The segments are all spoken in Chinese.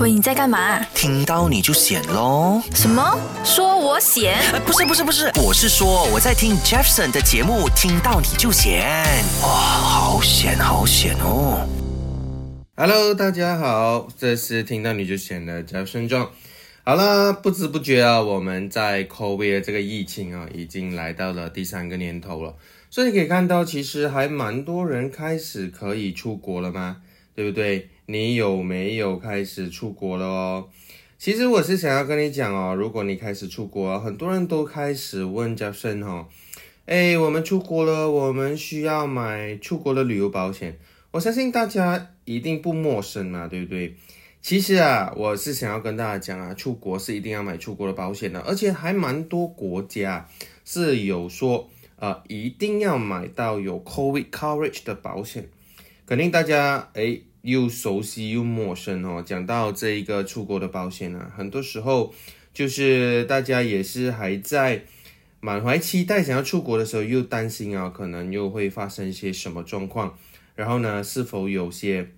喂，你在干嘛？听到你就显喽。什么？说我显？呃，不是不是不是，我是说我在听 Jefferson 的节目，听到你就显。哇，好险好险哦。Hello，大家好，这是听到你就显的 Jefferson John。好了，不知不觉啊，我们在 COVID 这个疫情啊，已经来到了第三个年头了。所以可以看到，其实还蛮多人开始可以出国了吗？对不对？你有没有开始出国了哦？其实我是想要跟你讲哦，如果你开始出国，很多人都开始问 Jefferson 哦，哎，我们出国了，我们需要买出国的旅游保险。我相信大家一定不陌生嘛，对不对？其实啊，我是想要跟大家讲啊，出国是一定要买出国的保险的，而且还蛮多国家是有说，呃，一定要买到有 COVID coverage 的保险。肯定大家诶又熟悉又陌生哦。讲到这一个出国的保险啊，很多时候就是大家也是还在满怀期待想要出国的时候，又担心啊，可能又会发生一些什么状况，然后呢，是否有些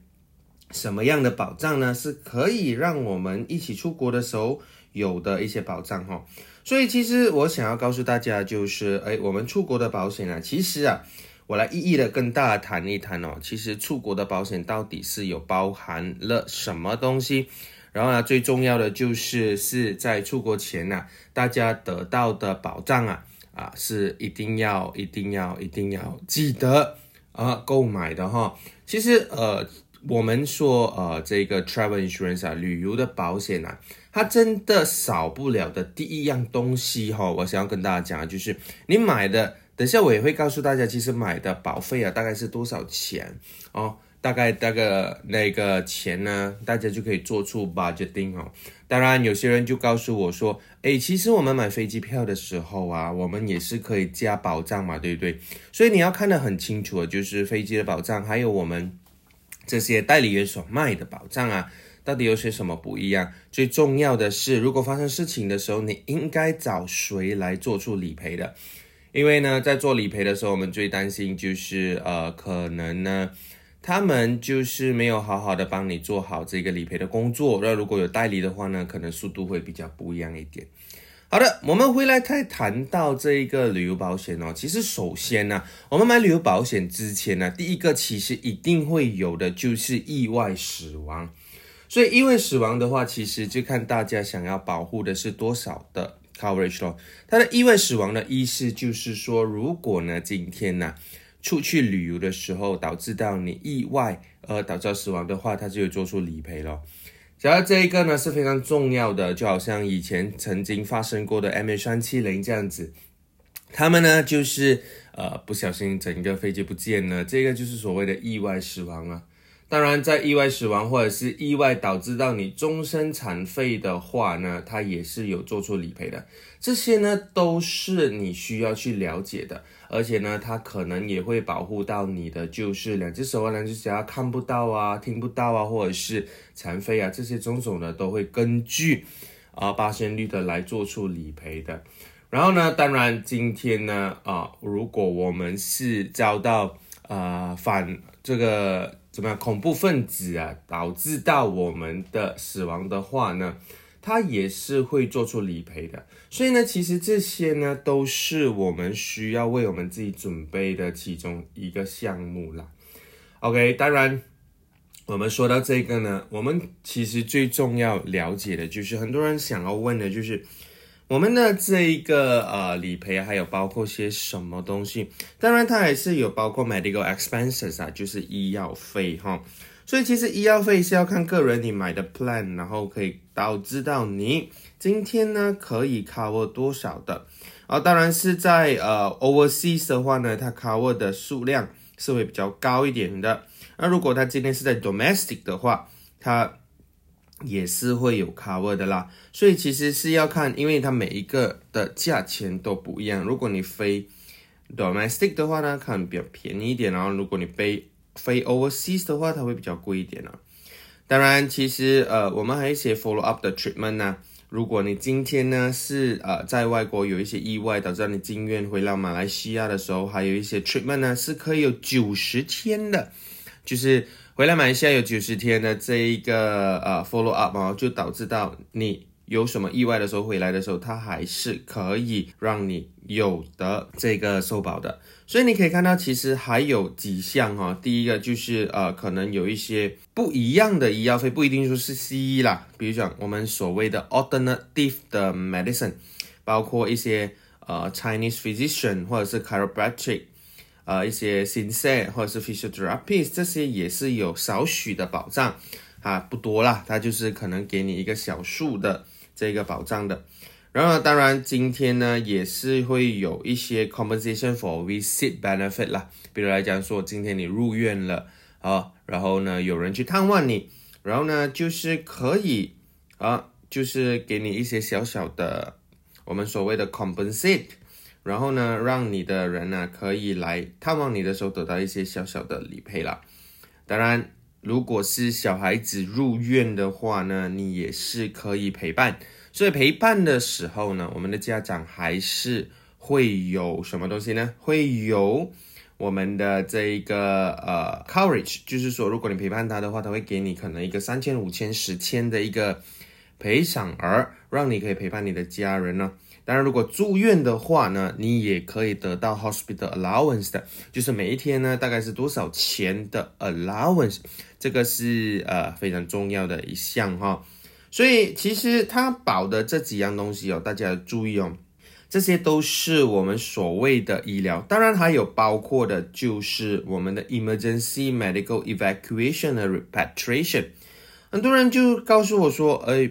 什么样的保障呢？是可以让我们一起出国的时候有的一些保障哈、哦。所以其实我想要告诉大家就是，哎，我们出国的保险啊，其实啊。我来一一的跟大家谈一谈哦，其实出国的保险到底是有包含了什么东西？然后呢，最重要的就是是在出国前呢、大家得到的保障啊啊是一定要、一定要、一定要记得啊购买的哈。其实呃，我们说呃这个 travel insurance 啊，旅游的保险啊，它真的少不了的第一样东西哈、我想要跟大家讲的就是你买的。等下我也会告诉大家，其实买的保费啊，大概是多少钱哦？大概那个那个钱呢，大家就可以做出 budgeting 哦。当然，有些人就告诉我说，诶，其实我们买飞机票的时候啊，我们也是可以加保障嘛，对不对？所以你要看得很清楚啊，就是飞机的保障，还有我们这些代理人所卖的保障啊，到底有些什么不一样？最重要的是，如果发生事情的时候，你应该找谁来做出理赔的？因为呢，在做理赔的时候，我们最担心就是呃，可能呢，他们就是没有好好的帮你做好这个理赔的工作。那如果有代理的话呢，可能速度会比较不一样一点。好的，我们回来再谈到这一个旅游保险哦。其实首先呢，我们买旅游保险之前呢，第一个其实一定会有的就是意外死亡。所以意外死亡的话，其实就看大家想要保护的是多少的。Coverage 咯，它的意外死亡的意思就是说，如果呢今天呢出去旅游的时候导致到你意外而导致死亡的话，它就有做出理赔咯。假如这一个呢是非常重要的，就好像以前曾经发生过的 MH370 这样子，他们呢就是呃不小心整个飞机不见了，这个就是所谓的意外死亡啊。当然，在意外死亡或者是意外导致到你终身残废的话呢，它也是有做出理赔的。这些呢都是你需要去了解的，而且呢，它可能也会保护到你的，就是两只手啊、两只脚看不到啊、听不到啊，或者是残废啊，这些种种呢都会根据啊八仙率的来做出理赔的。然后呢，当然今天呢啊，如果我们是遭到啊反这个。怎么样？恐怖分子啊，导致到我们的死亡的话呢，他也是会做出理赔的。所以呢，其实这些呢，都是我们需要为我们自己准备的其中一个项目啦。OK，当然，我们说到这个呢，我们其实最重要了解的就是很多人想要问的就是。我们的这一个呃理赔还有包括些什么东西？当然，它还是有包括 medical expenses 啊，就是医药费哈。所以其实医药费是要看个人你买的 plan，然后可以导致到你今天呢可以 cover 多少的。啊，当然是在呃 overseas 的话呢，它 cover 的数量是会比较高一点的。那如果它今天是在 domestic 的话，它也是会有 cover 的啦，所以其实是要看，因为它每一个的价钱都不一样。如果你飞 domestic 的话呢，可能比较便宜一点，然后如果你飞飞 overseas 的话，它会比较贵一点啊。当然，其实呃，我们还有一些 follow up 的 treatment 呢。如果你今天呢是呃在外国有一些意外，导致你进院回到马来西亚的时候，还有一些 treatment 呢是可以有九十天的，就是回来马来西亚有九十天的这一个呃 follow up 哦，就导致到你有什么意外的时候回来的时候，它还是可以让你有的这个受保的。所以你可以看到，其实还有几项哈。第一个就是呃，可能有一些不一样的医药费，不一定说是西医啦。比如讲我们所谓的 alternative 的 medicine，包括一些呃 Chinese physician 或者是 chiropractic，呃一些 s i n s e 或者是 physiotherapist，这些也是有少许的保障啊，不多啦，它就是可能给你一个小数的这个保障的。然后当然，今天呢也是会有一些 compensation for visit benefit 啦，比如来讲说，今天你入院了啊，然后呢有人去探望你，然后呢就是可以啊，就是给你一些小小的我们所谓的 compensate，然后呢让你的人呢可以来探望你的时候得到一些小小的理赔啦。当然，如果是小孩子入院的话呢，你也是可以陪伴。所以陪伴的时候呢，我们的家长还是会有什么东西呢？会有我们的这一个呃 coverage，就是说，如果你陪伴他的话，他会给你可能一个三千、五千、十千的一个赔偿额，让你可以陪伴你的家人呢。当然，如果住院的话呢，你也可以得到 hospital allowance 的，就是每一天呢大概是多少钱的 allowance，这个是呃非常重要的一项哈。所以其实它保的这几样东西哦，大家要注意哦，这些都是我们所谓的医疗，当然还有包括的就是我们的 emergency medical evacuation 和 repatriation。很多人就告诉我说，哎。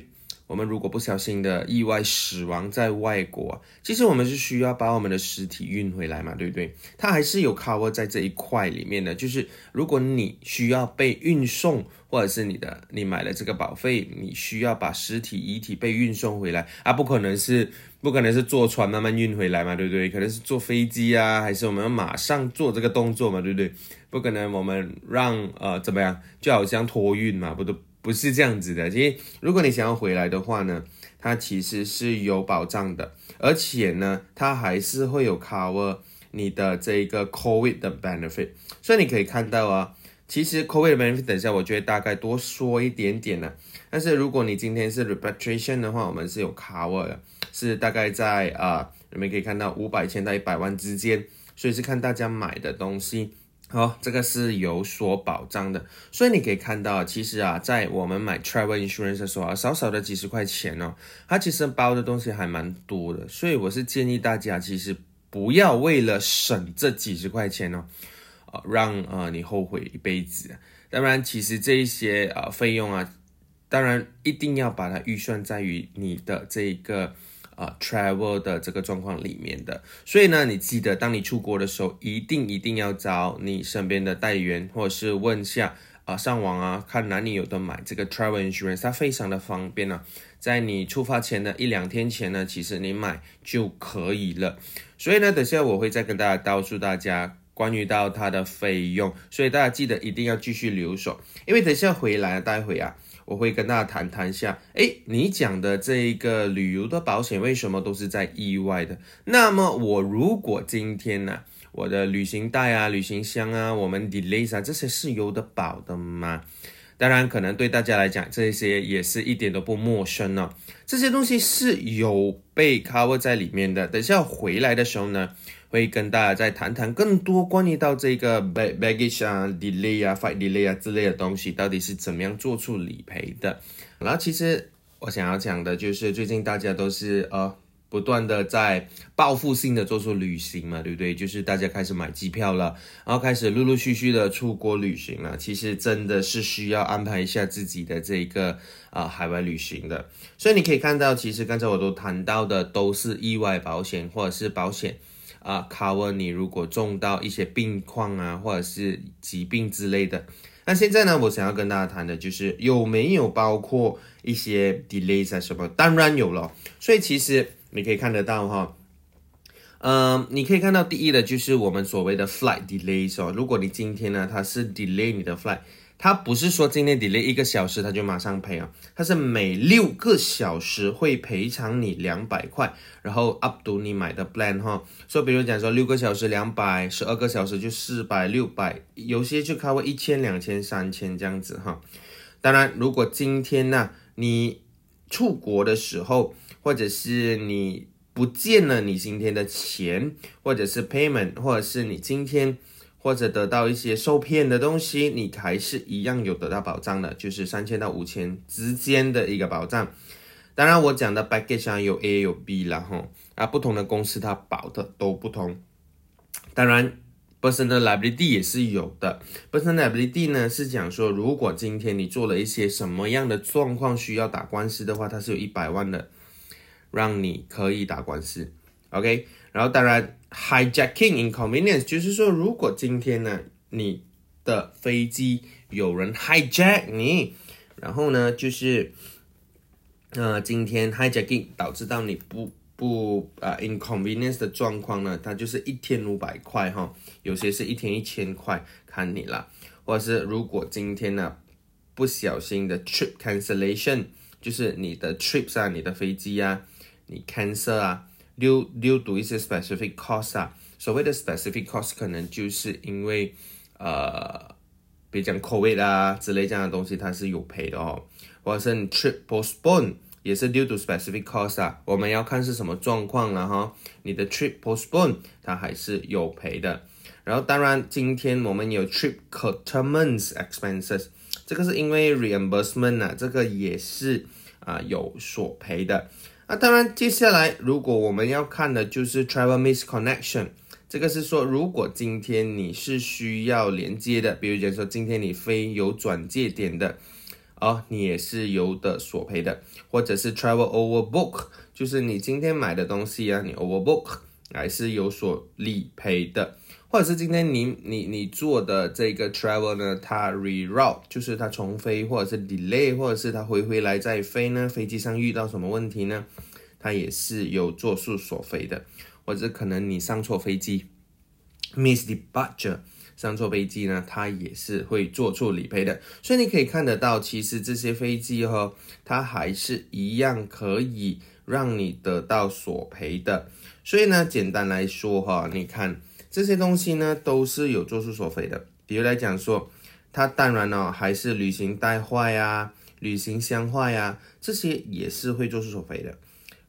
我们如果不小心的意外死亡在外国，其实我们是需要把我们的尸体运回来嘛，对不对？它还是有 cover 在这一块里面的，就是如果你需要被运送，或者是你的你买了这个保费，你需要把尸体遗体被运送回来啊，不可能是不可能是坐船慢慢运回来嘛，对不对？可能是坐飞机啊，还是我们马上做这个动作嘛，对不对？不可能我们让呃怎么样，就好像托运嘛，不都？不是这样子的，其实如果你想要回来的话呢，它其实是有保障的，而且呢，它还是会有 cover 你的这一个 COVID 的 benefit。所以你可以看到啊，其实 COVID 的 benefit，等一下我觉得大概多说一点点呢。但是如果你今天是 repatriation 的话，我们是有 cover 的，是大概在啊，你们可以看到五百千到一百万之间，所以是看大家买的东西。好，这个是有所保障的，所以你可以看到，其实啊，在我们买 travel insurance 的时候啊，少少的几十块钱哦，它其实包的东西还蛮多的，所以我是建议大家，其实不要为了省这几十块钱哦，啊，让啊你后悔一辈子。当然，其实这一些啊费用啊，当然一定要把它预算在于你的这个。啊，travel 的这个状况里面的，所以呢，你记得当你出国的时候，一定一定要找你身边的代理员，或者是问下啊，上网啊，看哪里有的买这个 travel insurance，它非常的方便呢。在你出发前的一两天前呢，其实你买就可以了。所以呢，等下我会再跟大家告诉大家关于到它的费用，所以大家记得一定要继续留守，因为等下回来待会啊。我会跟大家谈谈一下，哎，你讲的这一个旅游的保险为什么都是在意外的？那么我如果今天呢，我的旅行袋啊、旅行箱啊、我们 delays 啊这些是有的保的吗？当然，可能对大家来讲，这些也是一点都不陌生呢。这些东西是有被 cover 在里面的。等下回来的时候呢？会跟大家再谈谈更多关于到这个 baggage 啊、delay 啊、flight delay 啊之类的东西，到底是怎么样做出理赔的。然后其实我想要讲的就是，最近大家都是呃不断的在报复性的做出旅行嘛，对不对？就是大家开始买机票了，然后开始陆陆续续的出国旅行了。其实真的是需要安排一下自己的这个啊海外旅行的。所以你可以看到，其实刚才我都谈到的都是意外保险或者是保险。啊，cover 你如果中到一些病况啊，或者是疾病之类的。那现在呢，我想要跟大家谈的就是有没有包括一些 delays 啊什么？当然有了。所以其实你可以看得到哈，嗯，你可以看到第一的就是我们所谓的 flight delays 哦。如果你今天呢，它是 delay 你的 flight，它不是说今天 delay 一个小时它就马上赔啊，它是每六个小时会赔偿你两百块，然后 up to 你买的 plan 哈。所以比如讲说六个小时两百，十二个小时就四百六百，有些就 cover 一千、两千、三千这样子哈。当然，如果今天呢你出国的时候，或者是你不见了你今天的钱，或者是 payment，或者是你今天。或者得到一些受骗的东西，你还是一样有得到保障的，就是三千到五千之间的一个保障。当然，我讲的 package 上有 A 有 B 了哈，啊，不同的公司它保的都不同。当然，personal liability 也是有的。personal liability 呢是讲说，如果今天你做了一些什么样的状况需要打官司的话，它是有一百万的，让你可以打官司。OK，然后当然。Hijacking inconvenience 就是说，如果今天呢，你的飞机有人 hijack 你，然后呢，就是呃，今天 hijacking 导致到你不不啊 inconvenience 的状况呢，它就是一天五百块哈，有些是一天一千块，看你了。或者是如果今天呢不小心的 trip cancellation，就是你的 trips 啊，你的飞机啊，你 cancer 啊。六六读一些 specific cost 啊，所谓的 specific cost 可能就是因为呃，比如讲 COVID 啊之类这样的东西，它是有赔的哦。或者是你 trip postpone 也是 due to specific cost 啊，我们要看是什么状况了哈。你的 trip postpone 它还是有赔的。然后当然今天我们有 trip curtailment expenses，这个是因为 reimbursement 啊，这个也是啊有所赔的。那当然，接下来如果我们要看的就是 travel misconnection，这个是说，如果今天你是需要连接的，比如讲说今天你飞有转借点的，哦，你也是有的索赔的，或者是 travel overbook，就是你今天买的东西啊，你 overbook 还是有所理赔的。或者是今天你你你做的这个 travel 呢，它 reroute 就是它重飞，或者是 delay，或者是它回回来再飞呢，飞机上遇到什么问题呢？它也是有做数索飞的，或者可能你上错飞机，miss departure，上错飞机呢，它也是会做出理赔的。所以你可以看得到，其实这些飞机哈，它还是一样可以让你得到索赔的。所以呢，简单来说哈，你看。这些东西呢都是有做出索赔的，比如来讲说，它当然呢还是旅行带坏呀、旅行箱坏呀，这些也是会做出索赔的。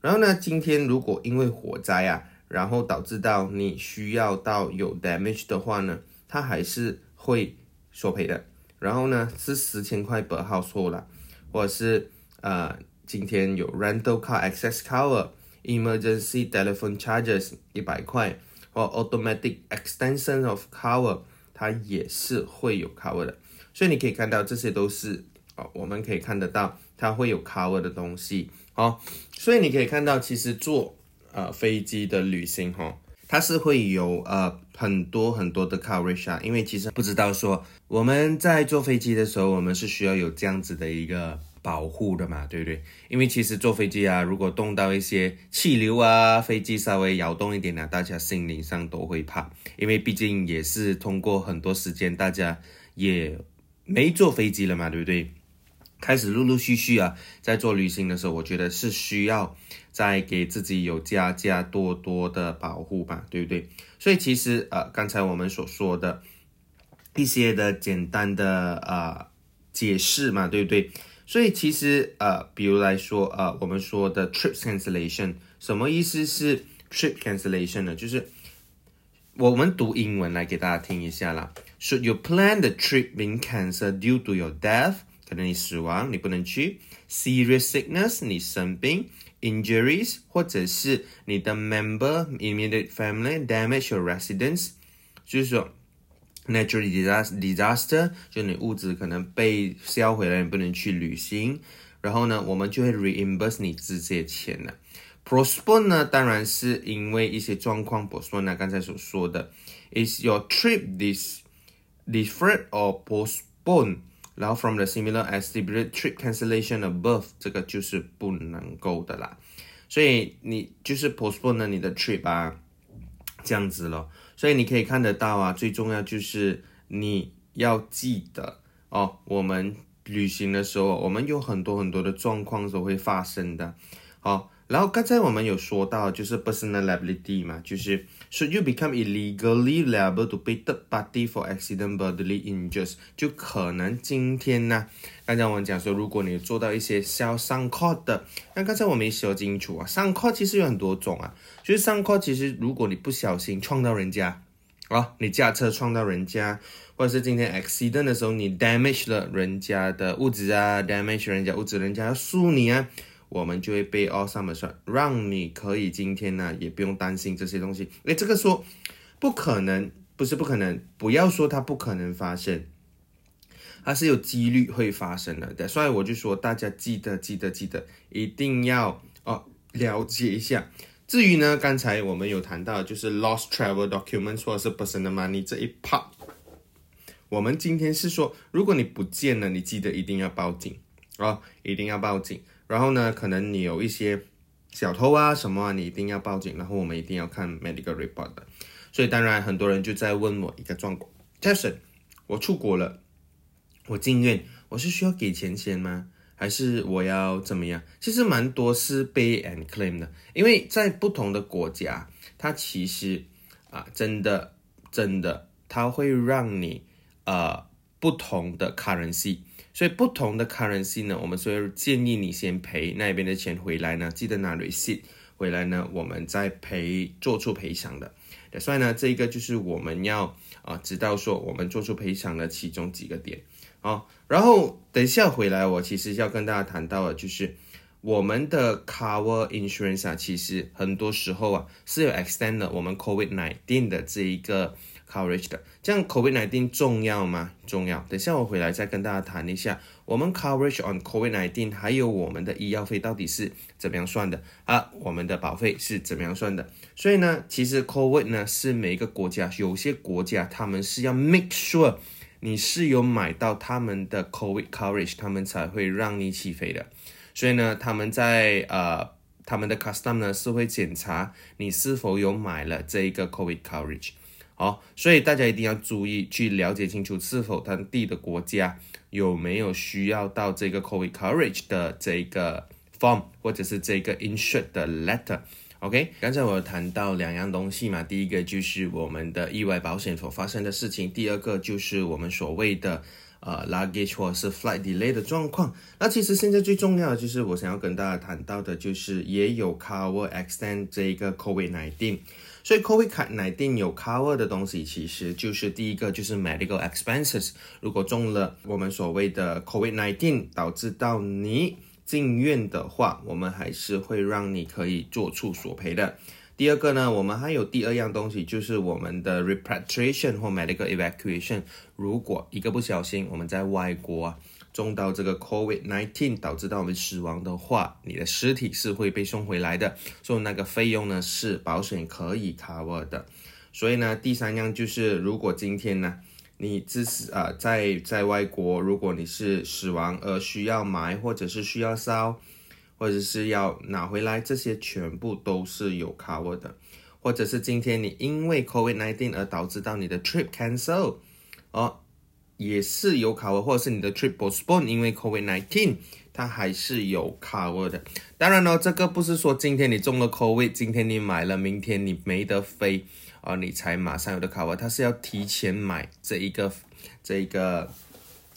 然后呢，今天如果因为火灾啊，然后导致到你需要到有 damage 的话呢，它还是会索赔的。然后呢是十千块不好说了，或者是呃今天有 rental car access cover emergency telephone charges 一百块。或 automatic extension of cover，它也是会有 cover 的，所以你可以看到这些都是哦，我们可以看得到它会有 cover 的东西哦，所以你可以看到其实坐呃飞机的旅行哈，它是会有呃很多很多的 coverage 啊，因为其实不知道说我们在坐飞机的时候，我们是需要有这样子的一个。保护的嘛，对不对？因为其实坐飞机啊，如果动到一些气流啊，飞机稍微摇动一点呢，大家心理上都会怕。因为毕竟也是通过很多时间，大家也没坐飞机了嘛，对不对？开始陆陆续续啊，在做旅行的时候，我觉得是需要再给自己有加加多多的保护吧，对不对？所以其实呃，刚才我们所说的一些的简单的呃解释嘛，对不对？所以其实呃，比如来说呃，我们说的 trip cancellation 什么意思是 trip cancellation 呢？就是我们读英文来给大家听一下啦。Should you plan the trip being cancelled due to your death？可能你死亡，你不能去；serious sickness，你生病；injuries，或者是你的 member immediate family damage your residence，就是说。 Natural disaster，就你物质可能被销毁了，你不能去旅行。然后呢，我们就会 reimburse 你这些钱了。Postpone 呢，当然是因为一些状况 postpone。刚才所说的，is your trip this deferred or postpone？然后 from the similar as the trip cancellation above，这个就是不能够的啦。所以你就是 postpone 你的 trip 啊，这样子咯。所以你可以看得到啊，最重要就是你要记得哦，我们旅行的时候，我们有很多很多的状况都会发生的。好，然后刚才我们有说到，就是 personal ability 嘛，就是 should you become illegally liable to pay third party for accident bodily injuries，就可能今天呢，刚才我们讲说，如果你做到一些小伤口的，那刚才我没说清楚啊，伤口其实有很多种啊，就是伤口其实如果你不小心撞到人家，啊，你驾车撞到人家，或者是今天 accident 的时候你 damage 了人家的物质啊，damage 人家物质，人家要诉你啊。我们就会被 all summer 算，让你可以今天呢也不用担心这些东西。诶，这个说不可能，不是不可能，不要说它不可能发生，它是有几率会发生的。所以我就说大家记得记得记得，一定要哦了解一下。至于呢，刚才我们有谈到就是 lost travel documents 或者是 personal money 这一 part，我们今天是说，如果你不见了，你记得一定要报警啊，一定要报警。然后呢，可能你有一些小偷啊什么啊，你一定要报警。然后我们一定要看 medical report 的。所以当然很多人就在问我一个状况：Jason，我出国了，我进院，我是需要给钱先吗？还是我要怎么样？其实蛮多是 pay and claim 的，因为在不同的国家，它其实啊，真的真的，它会让你呃不同的 currency。所以不同的 currency 呢，我们所以建议你先赔那边的钱回来呢，记得拿 receipt 回来呢，我们再赔做出赔偿的。所以呢，这一个就是我们要啊知道说我们做出赔偿的其中几个点啊。然后等一下回来，我其实要跟大家谈到的就是我们的 cover insurance 啊，其实很多时候啊是有 extend 的我们 COVID nineteen 的这一个。Coverage 的，这样 COVID nineteen 重要吗？重要。等下我回来再跟大家谈一下，我们 coverage on COVID-19 还有我们的医药费到底是怎么样算的啊？我们的保费是怎么样算的？所以呢，其实 COVID 呢是每一个国家，有些国家他们是要 make sure 你是有买到他们的 COVID coverage，他们才会让你起飞的。所以呢，他们在呃他们的 custom 呢是会检查你是否有买了这一个 COVID coverage。好，所以大家一定要注意去了解清楚，是否当地的国家有没有需要到这个 COVID coverage 的这个 form，或者是这个 insured letter。OK，刚才我谈到两样东西嘛，第一个就是我们的意外保险所发生的事情，第二个就是我们所谓的呃 luggage 或是 flight delay 的状况。那其实现在最重要的就是我想要跟大家谈到的，就是也有 cover extend 这一个 COVID nineteen。所以 COVID nineteen 有 cover 的东西，其实就是第一个就是 medical expenses。如果中了我们所谓的 COVID nineteen 导致到你进院的话，我们还是会让你可以做出索赔的。第二个呢，我们还有第二样东西，就是我们的 repatriation 或 medical evacuation。如果一个不小心我们在外国啊。中到这个 COVID nineteen 导致到我们死亡的话，你的尸体是会被送回来的，所以那个费用呢是保险可以 cover 的。所以呢，第三样就是，如果今天呢你自死啊在在外国，如果你是死亡而需要埋或者是需要烧，或者是要拿回来，这些全部都是有 cover 的。或者是今天你因为 COVID nineteen 而导致到你的 trip cancel 哦。也是有 cover，或者是你的 trip postpone，因为 COVID nineteen，它还是有 cover 的。当然呢，这个不是说今天你中了 COVID，今天你买了，明天你没得飞啊，你才马上有的 cover，它是要提前买这一个这一个。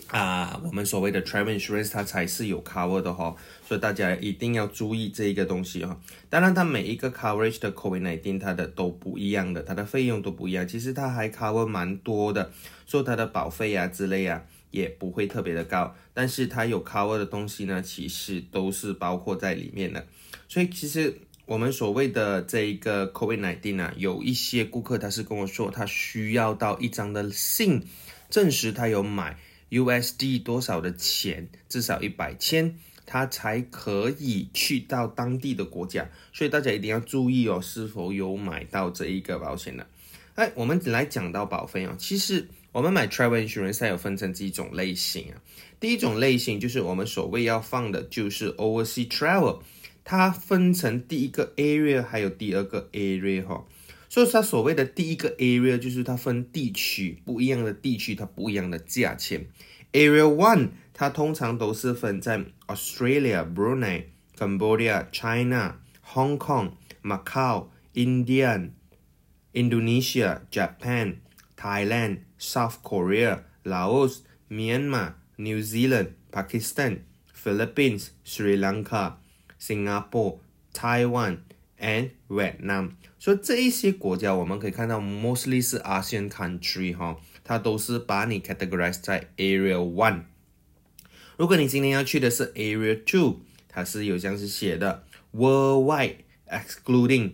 啊，我们所谓的 travel insurance 它才是有 cover 的哈，所以大家一定要注意这一个东西哈。当然，它每一个 coverage 的 COVID-19 它的都不一样的，它的费用都不一样。其实它还 cover 蛮多的，所以它的保费啊之类啊也不会特别的高。但是它有 cover 的东西呢，其实都是包括在里面的。所以其实我们所谓的这一个 COVID-19 啊，有一些顾客他是跟我说，他需要到一张的信证实他有买。USD 多少的钱，至少一百千，他才可以去到当地的国家，所以大家一定要注意哦，是否有买到这一个保险的。哎，我们来讲到保费哦，其实我们买 Travel Insurance 有分成几种类型啊。第一种类型就是我们所谓要放的，就是 Overseas Travel，它分成第一个 Area 还有第二个 Area 哈。所以它所谓的第一个 area 就是它分地区不一样的地区，它不一样的价钱。Area One 它通常都是分在 Australia、Brunei、Cambodia、China、Hong Kong、Macau、India、Indonesia、Japan、Thailand、South Korea、Laos、Myanmar、New Zealand、Pakistan、Philippines、Sri Lanka、Singapore、Taiwan and Vietnam。所以这一些国家我们可以看到，mostly 是 ASEAN country 哈， 它都是把你 categorize 在 Area One。如果你今天要去的是 Area Two，它是有这样子写的：Worldwide excluding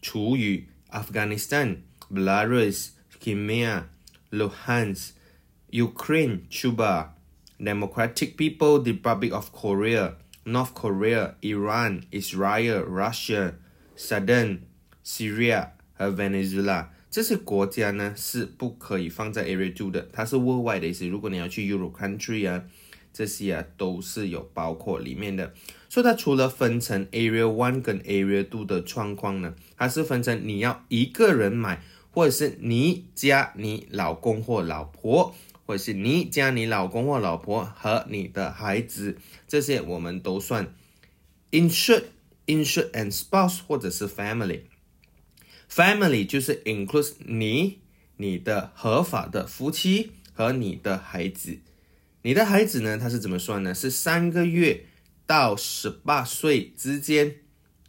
除于 Afghanistan、Belarus、Crimea、Luhansk、Ukraine、Cuba、Democratic People Republic of Korea、North Korea、Iran、Israel、Russia、Sudan、Syria 和 Venezuela 这些国家呢是不可以放在 Area Two 的，它是 worldwide 的意思。如果你要去 Euro country 啊，这些啊都是有包括里面的。所以它除了分成 Area One 跟 Area Two 的状况呢，它是分成你要一个人买，或者是你加你老公或老婆，或者是你加你老公或老婆和你的孩子，这些我们都算 insured、insured and spouse 或者是 family。Family 就是 includes 你、你的合法的夫妻和你的孩子。你的孩子呢，他是怎么算呢？是三个月到十八岁之间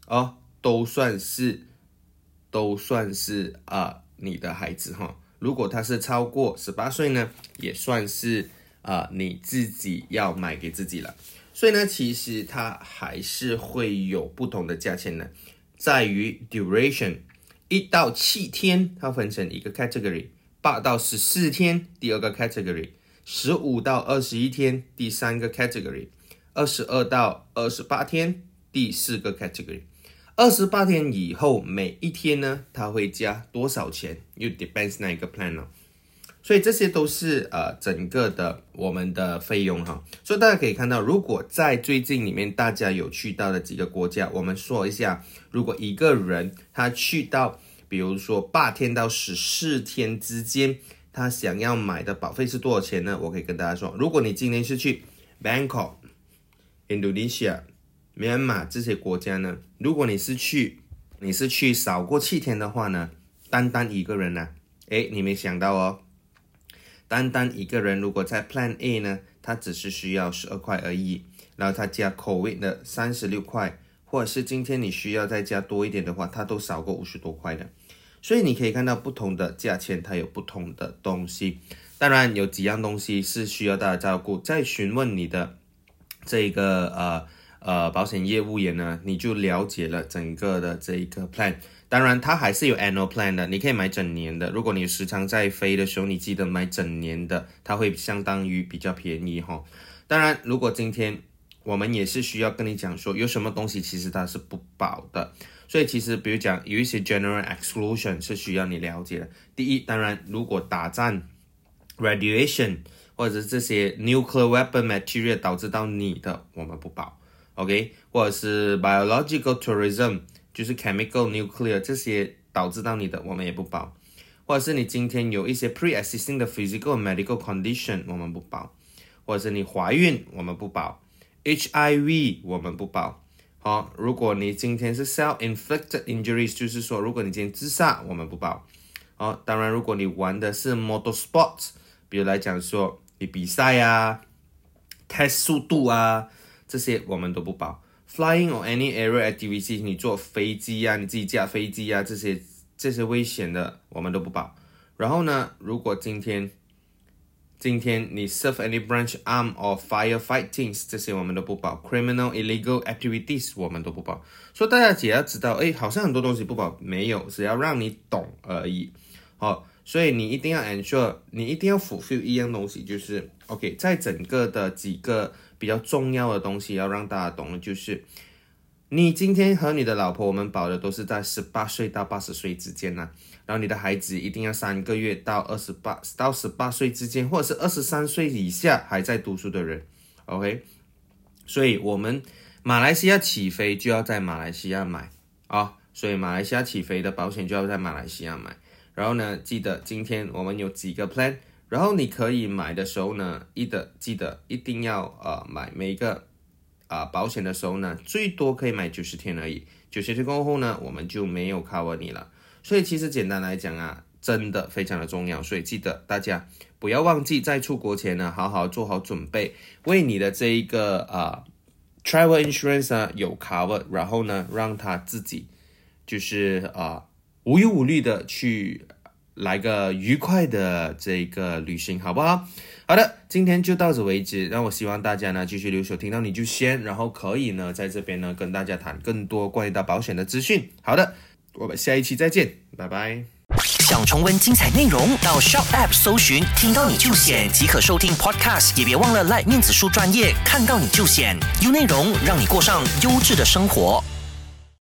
哦，都算是都算是啊、你的孩子哈。如果他是超过十八岁呢，也算是啊、你自己要买给自己了。所以呢，其实它还是会有不同的价钱的，在于 duration。一到七天，它分成一个 category；八到十四天，第二个 category；十五到二十一天，第三个 category；二十二到二十八天，第四个 category。二十八天以后，每一天呢，它会加多少钱？又 depends 那一个 plan 了。所以这些都是呃整个的我们的费用哈。所以大家可以看到，如果在最近里面大家有去到的几个国家，我们说一下，如果一个人他去到，比如说八天到十四天之间，他想要买的保费是多少钱呢？我可以跟大家说，如果你今天是去 Bangkok、Indonesia、Myanmar 这些国家呢，如果你是去你是去少过七天的话呢，单单一个人呢、诶，你没想到哦。单单一个人如果在 Plan A 呢，他只是需要十二块而已，然后他加口味的三十六块，或者是今天你需要再加多一点的话，它都少过五十多块的。所以你可以看到不同的价钱，它有不同的东西。当然有几样东西是需要大家照顾，在询问你的这个呃呃保险业务员呢，你就了解了整个的这一个 plan。当然，它还是有 annual plan 的，你可以买整年的。如果你时常在飞的时候，你记得买整年的，它会相当于比较便宜哈。当然，如果今天我们也是需要跟你讲说，有什么东西其实它是不保的，所以其实比如讲有一些 general exclusion 是需要你了解的。第一，当然如果打仗 radiation 或者是这些 nuclear weapon material 导致到你的，我们不保，OK？或者是 biological tourism。就是 chemical nuclear 这些导致到你的，我们也不保；或者是你今天有一些 pre-existing 的 physical medical condition，我们不保；或者是你怀孕，我们不保；HIV 我们不保。好，如果你今天是 self-inflicted injuries，就是说如果你今天自杀，我们不保。好，当然如果你玩的是 motorsports，比如来讲说你比赛啊、test 速度啊这些，我们都不保。Flying or any aerial activity，你坐飞机呀、啊，你自己驾飞机呀、啊，这些这些危险的我们都不保。然后呢，如果今天今天你 serve any branch arm or firefighting，这些我们都不保。Criminal illegal activities 我们都不保。所以大家只要知道，哎，好像很多东西不保，没有，只要让你懂而已。好，所以你一定要 ensure，你一定要 fulfill 一样东西，就是 OK，在整个的几个。比较重要的东西要让大家懂的就是，你今天和你的老婆，我们保的都是在十八岁到八十岁之间呢。然后你的孩子一定要三个月到二十八到十八岁之间，或者是二十三岁以下还在读书的人，OK。所以我们马来西亚起飞就要在马来西亚买啊，所以马来西亚起飞的保险就要在马来西亚买。然后呢，记得今天我们有几个 plan。然后你可以买的时候呢，一的记得一定要呃买每一个啊、保险的时候呢，最多可以买九十天而已。九十天过后呢，我们就没有 cover 你了。所以其实简单来讲啊，真的非常的重要。所以记得大家不要忘记在出国前呢，好好做好准备，为你的这一个啊、travel insurance 呢有 cover，然后呢让他自己就是啊、无忧无虑的去来个愉快的这个旅行，好不好？好的，今天就到此为止。那我希望大家呢继续留守，听到你就先，然后可以呢在这边呢跟大家谈更多关于到保险的资讯。好的，我们下一期再见，拜拜。想重温精彩内容，到 Shop App 搜寻“听到你就险”即可收听 Podcast，也别忘了 like 面子书专业，看到你就险，有内容让你过上优质的生活。